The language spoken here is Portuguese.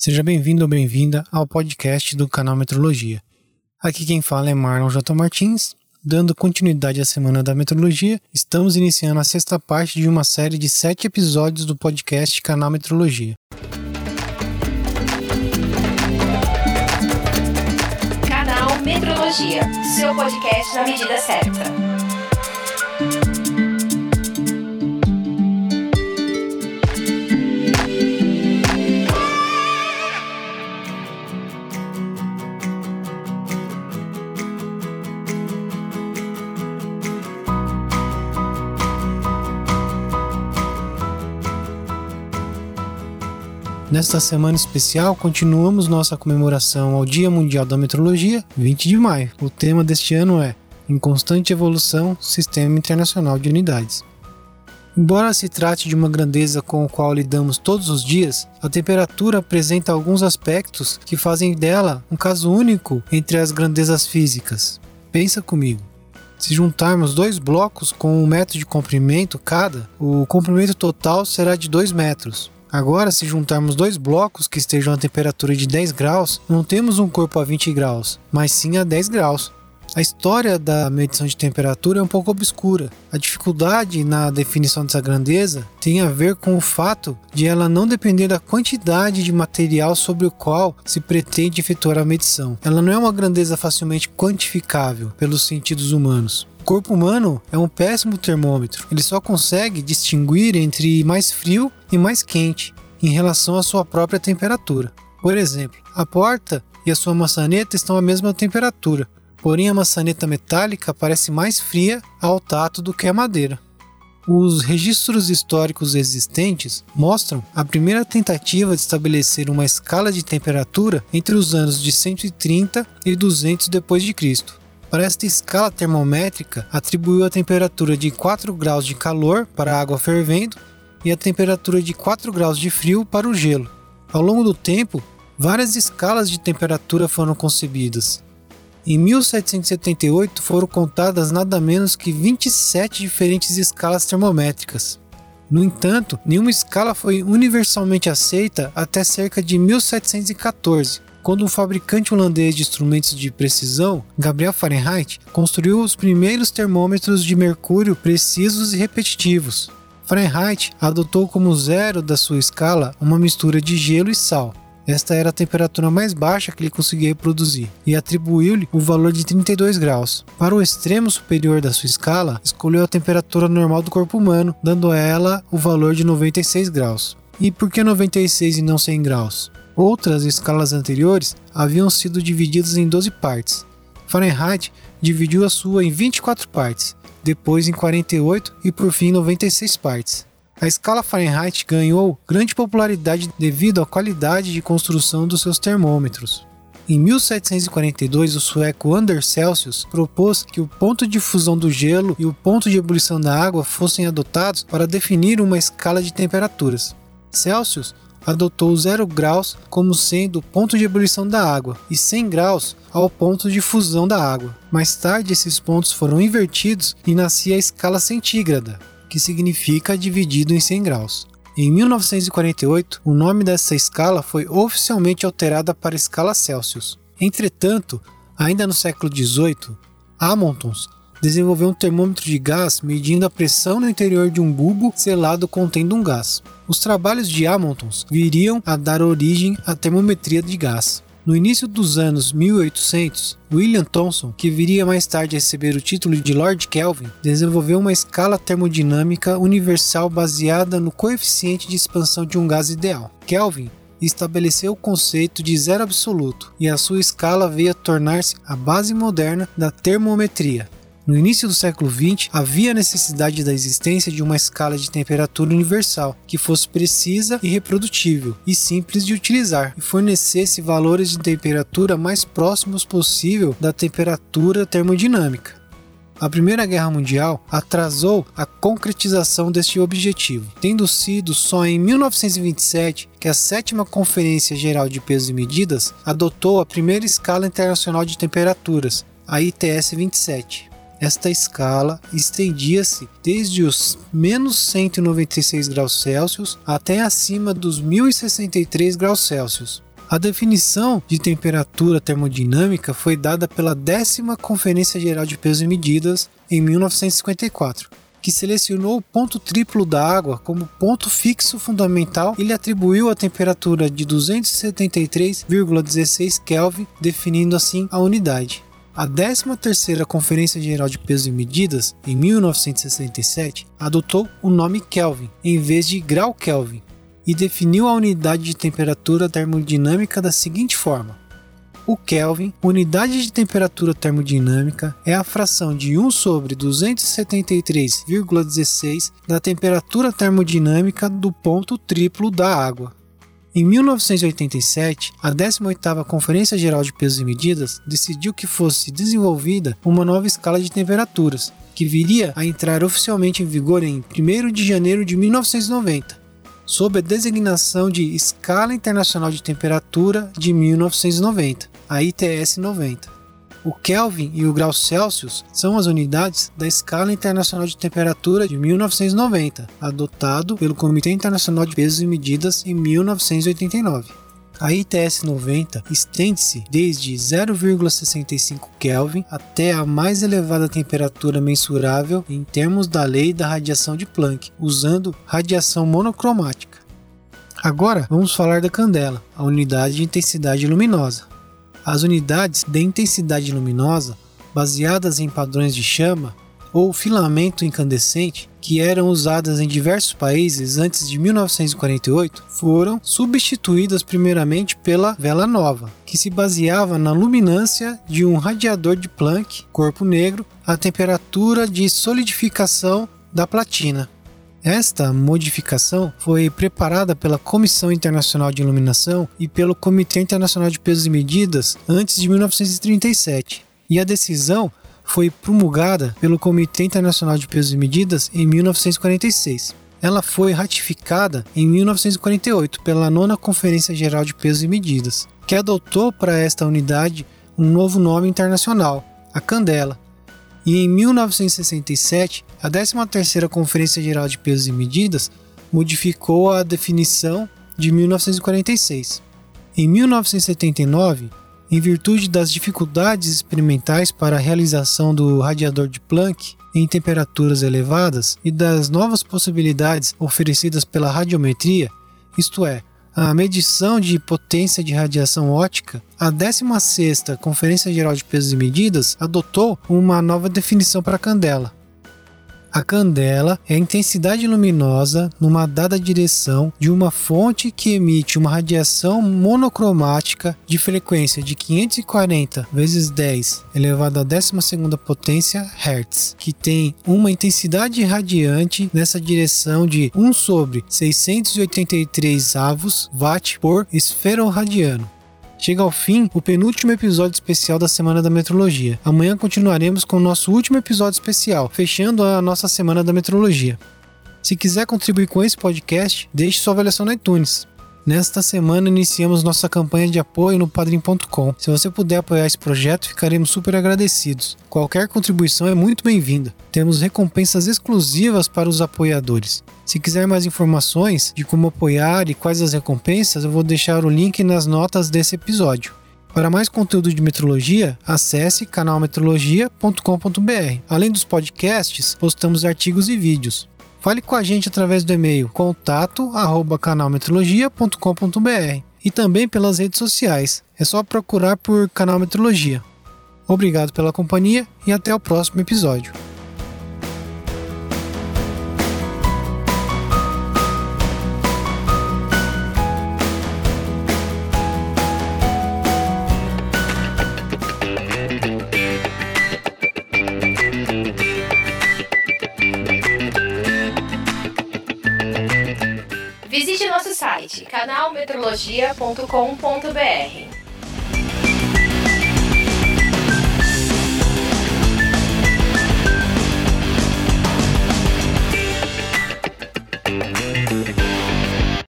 Seja bem-vindo ou bem-vinda ao podcast do canal Metrologia. Aqui quem fala é Marlon J. Martins. Dando continuidade à Semana da Metrologia, estamos iniciando a sexta parte de uma série de sete episódios do podcast Canal Metrologia. Canal Metrologia, seu podcast na medida certa. Nesta semana especial, continuamos nossa comemoração ao Dia Mundial da Metrologia, 20 de maio. O tema deste ano é Em Constante Evolução Sistema Internacional de Unidades. Embora se trate de uma grandeza com a qual lidamos todos os dias, a temperatura apresenta alguns aspectos que fazem dela um caso único entre as grandezas físicas. Pensa comigo. Se juntarmos dois blocos com um metro de comprimento cada, o comprimento total será de 2 metros. Agora, se juntarmos dois blocos que estejam a temperatura de 10 graus, não temos um corpo a 20 graus, mas sim a 10 graus. A história da medição de temperatura é um pouco obscura. A dificuldade na definição dessa grandeza tem a ver com o fato de ela não depender da quantidade de material sobre o qual se pretende efetuar a medição. Ela não é uma grandeza facilmente quantificável pelos sentidos humanos corpo humano é um péssimo termômetro. Ele só consegue distinguir entre mais frio e mais quente em relação à sua própria temperatura. Por exemplo, a porta e a sua maçaneta estão à mesma temperatura, porém a maçaneta metálica parece mais fria ao tato do que a madeira. Os registros históricos existentes mostram a primeira tentativa de estabelecer uma escala de temperatura entre os anos de 130 e 200 depois de Cristo. Para esta escala termométrica, atribuiu a temperatura de 4 graus de calor para a água fervendo e a temperatura de 4 graus de frio para o gelo. Ao longo do tempo, várias escalas de temperatura foram concebidas. Em 1778 foram contadas nada menos que 27 diferentes escalas termométricas. No entanto, nenhuma escala foi universalmente aceita até cerca de 1714, quando um fabricante holandês de instrumentos de precisão, Gabriel Fahrenheit, construiu os primeiros termômetros de mercúrio precisos e repetitivos. Fahrenheit adotou como zero da sua escala uma mistura de gelo e sal. Esta era a temperatura mais baixa que ele conseguia reproduzir, e atribuiu-lhe o valor de 32 graus. Para o extremo superior da sua escala, escolheu a temperatura normal do corpo humano, dando a ela o valor de 96 graus. E por que 96 e não 100 graus? Outras escalas anteriores haviam sido divididas em 12 partes. Fahrenheit dividiu a sua em 24 partes, depois em 48 e por fim 96 partes. A escala Fahrenheit ganhou grande popularidade devido à qualidade de construção dos seus termômetros. Em 1742, o sueco Anders Celsius propôs que o ponto de fusão do gelo e o ponto de ebulição da água fossem adotados para definir uma escala de temperaturas. Celsius adotou 0 graus como sendo o ponto de ebulição da água e 100 graus ao ponto de fusão da água. Mais tarde, esses pontos foram invertidos e nascia a escala centígrada, que significa dividido em 100 graus. Em 1948, o nome dessa escala foi oficialmente alterada para escala Celsius. Entretanto, ainda no século XVIII, Hamiltons desenvolveu um termômetro de gás medindo a pressão no interior de um bulbo selado contendo um gás. Os trabalhos de Hamilton viriam a dar origem à termometria de gás. No início dos anos 1800, William Thomson, que viria mais tarde a receber o título de Lord Kelvin, desenvolveu uma escala termodinâmica universal baseada no coeficiente de expansão de um gás ideal. Kelvin estabeleceu o conceito de zero absoluto e a sua escala veio a tornar-se a base moderna da termometria. No início do século XX, havia necessidade da existência de uma escala de temperatura universal que fosse precisa e reprodutível e simples de utilizar e fornecesse valores de temperatura mais próximos possível da temperatura termodinâmica. A Primeira Guerra Mundial atrasou a concretização deste objetivo, tendo sido só em 1927 que a Sétima Conferência Geral de Pesos e Medidas adotou a primeira escala internacional de temperaturas, a ITS 27. Esta escala estendia-se desde os menos 196 graus Celsius até acima dos 1063 graus Celsius. A definição de temperatura termodinâmica foi dada pela décima Conferência Geral de Pesos e Medidas em 1954, que selecionou o ponto triplo da água como ponto fixo fundamental e lhe atribuiu a temperatura de 273,16 Kelvin, definindo assim a unidade. A 13ª Conferência Geral de Pesos e Medidas, em 1967, adotou o nome Kelvin em vez de grau Kelvin, e definiu a unidade de temperatura termodinâmica da seguinte forma: o Kelvin, unidade de temperatura termodinâmica, é a fração de 1 sobre 273,16 da temperatura termodinâmica do ponto triplo da água. Em 1987, a 18ª Conferência Geral de Pesos e Medidas decidiu que fosse desenvolvida uma nova escala de temperaturas, que viria a entrar oficialmente em vigor em 1 de janeiro de 1990 sob a designação de Escala Internacional de Temperatura de 1990, a ITS 90. O Kelvin e o grau Celsius são as unidades da Escala Internacional de Temperatura de 1990, adotado pelo Comitê Internacional de Pesos e Medidas em 1989. A ITS 90 estende-se desde 0,65 Kelvin até a mais elevada temperatura mensurável em termos da lei da radiação de Planck, usando radiação monocromática. Agora vamos falar da candela, a unidade de intensidade luminosa. As unidades de intensidade luminosa, baseadas em padrões de chama, ou filamento incandescente, que eram usadas em diversos países antes de 1948, foram substituídas primeiramente pela vela nova, que se baseava na luminância de um radiador de Planck, corpo negro, a temperatura de solidificação da platina. Esta modificação foi preparada pela Comissão Internacional de Iluminação e pelo Comitê Internacional de Pesos e Medidas antes de 1937, e a decisão foi promulgada pelo Comitê Internacional de Pesos e Medidas em 1946. Ela foi ratificada em 1948 pela Nona Conferência Geral de Pesos e Medidas, que adotou para esta unidade um novo nome internacional, a Candela. E em 1967, a 13ª Conferência Geral de Pesos e Medidas modificou a definição de 1946. Em 1979, em virtude das dificuldades experimentais para a realização do radiador de Planck em temperaturas elevadas e das novas possibilidades oferecidas pela radiometria, isto é, a medição de potência de radiação ótica, a 16ª Conferência Geral de Pesos e Medidas adotou uma nova definição para a candela, a candela é a intensidade luminosa numa dada direção de uma fonte que emite uma radiação monocromática de frequência de 540 vezes 10 elevado à 12 potência Hz, que tem uma intensidade radiante nessa direção de 1 sobre 683 avos watt por esferoradiano. Chega ao fim o penúltimo episódio especial da Semana da Metrologia. Amanhã continuaremos com o nosso último episódio especial, fechando a nossa Semana da Metrologia. Se quiser contribuir com esse podcast, deixe sua avaliação no iTunes. Nesta semana iniciamos nossa campanha de apoio no padrim.com. Se você puder apoiar esse projeto, ficaremos super agradecidos. Qualquer contribuição é muito bem-vinda. Temos recompensas exclusivas para os apoiadores. Se quiser mais informações de como apoiar e quais as recompensas, eu vou deixar o link nas notas desse episódio. Para mais conteúdo de metrologia, acesse canalmetrologia.com.br. Além dos podcasts, postamos artigos e vídeos. Fale com a gente através do e-mail contato@canalmetrologia.com.br e também pelas redes sociais. É só procurar por Canal Metrologia. Obrigado pela companhia e até o próximo episódio. Visite nosso site canalmetrologia.com.br.